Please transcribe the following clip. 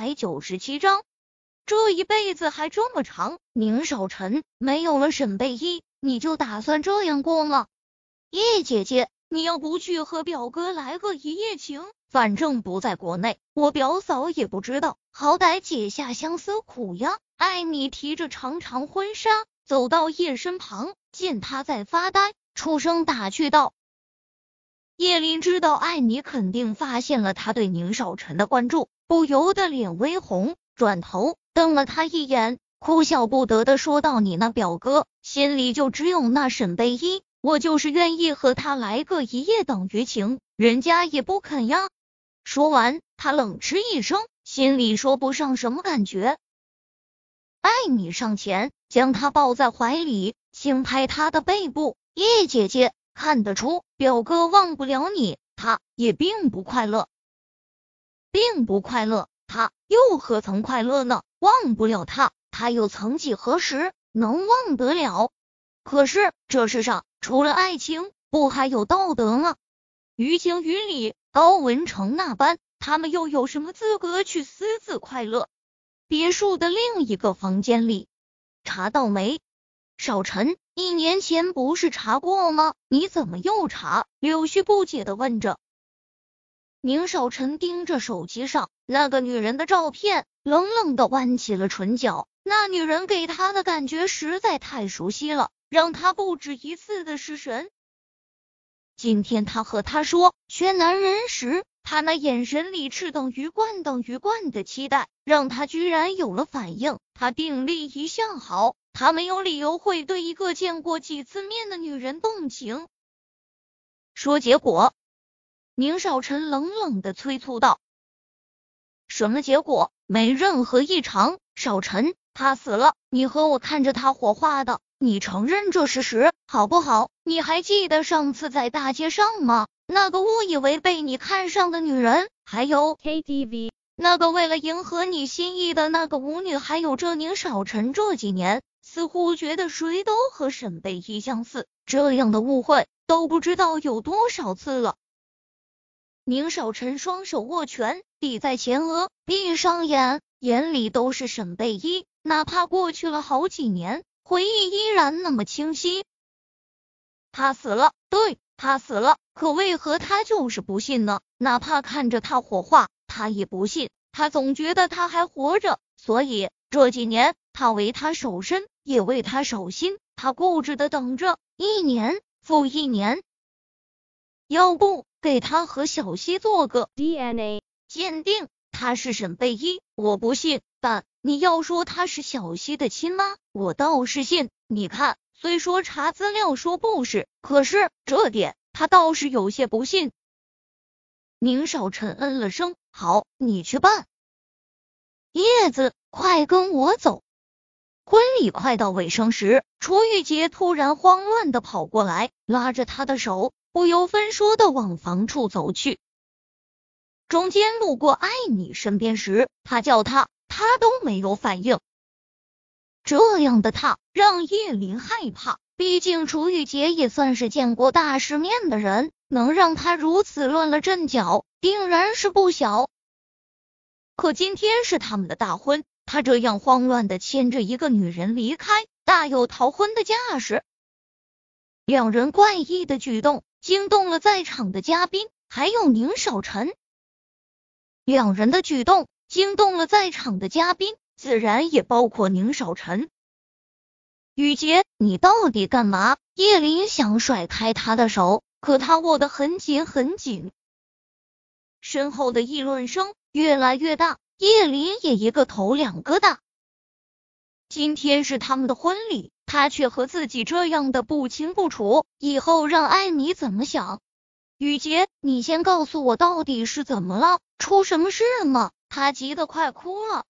百九十七章，这一辈子还这么长，宁少臣没有了沈贝依，你就打算这样过吗？叶姐姐，你要不去和表哥来个一夜情？反正不在国内，我表嫂也不知道，好歹解下相思苦呀。艾米提着长长婚纱走到叶身旁，见他在发呆，出声打趣道。林知道艾米肯定发现了他对宁少臣的关注，不由得脸微红，转头瞪了他一眼，哭笑不得的说道：“你那表哥心里就只有那沈贝依，我就是愿意和他来个一夜等于情，人家也不肯呀。”说完，他冷嗤一声，心里说不上什么感觉。艾米上前将他抱在怀里，轻拍他的背部：“叶姐姐，看得出表哥忘不了你，他也并不快乐，并不快乐，他又何曾快乐呢？忘不了他，他又曾几何时能忘得了？可是这世上除了爱情，不还有道德吗？于情于理。”高文成那般，他们又有什么资格去私自快乐？别墅的另一个房间里，查到没？少晨，一年前不是查过吗？你怎么又查？柳絮不解的问着。宁少晨盯着手机上那个女人的照片，冷冷的弯起了唇角。那女人给他的感觉实在太熟悉了，让他不止一次的失神。今天他和他说缺男人时，他那眼神里赤等于冠等于冠的期待，让他居然有了反应。他定力一向好，他没有理由会对一个见过几次面的女人动情。说结果，宁少臣冷冷的催促道：“什么结果？没任何异常。少臣，他死了，你和我看着他火化的。”你承认这事实好不好？你还记得上次在大街上吗？那个误以为被你看上的女人，还有 KTV 那个为了迎合你心意的那个舞女，还有这宁少臣，这几年似乎觉得谁都和沈贝依相似，这样的误会都不知道有多少次了。宁少臣双手握拳抵在前额，闭上眼，眼里都是沈贝依，哪怕过去了好几年。回忆依然那么清晰，他死了，对他死了，可为何他就是不信呢？哪怕看着他火化，他也不信。他总觉得他还活着，所以这几年他为他守身，也为他守心。他固执的等着，一年复一年。要不给他和小西做个 DNA 鉴定？他是沈贝依，我不信，但。你要说他是小西的亲妈，我倒是信。你看，虽说查资料说不是，可是这点他倒是有些不信。宁少臣嗯了声，好，你去办。叶子，快跟我走。婚礼快到尾声时，楚玉洁突然慌乱的跑过来，拉着他的手，不由分说的往房处走去。中间路过艾米身边时，他叫他。他都没有反应，这样的他让叶林害怕。毕竟楚雨洁也算是见过大世面的人，能让他如此乱了阵脚，定然是不小。可今天是他们的大婚，他这样慌乱的牵着一个女人离开，大有逃婚的架势。两人怪异的举动惊动了在场的嘉宾，还有宁少臣。两人的举动。惊动了在场的嘉宾，自然也包括宁少臣。雨洁，你到底干嘛？叶林想甩开他的手，可他握得很紧很紧。身后的议论声越来越大，叶林也一个头两个大。今天是他们的婚礼，他却和自己这样的不清不楚，以后让艾米怎么想？雨洁，你先告诉我到底是怎么了，出什么事了吗？他急得快哭了。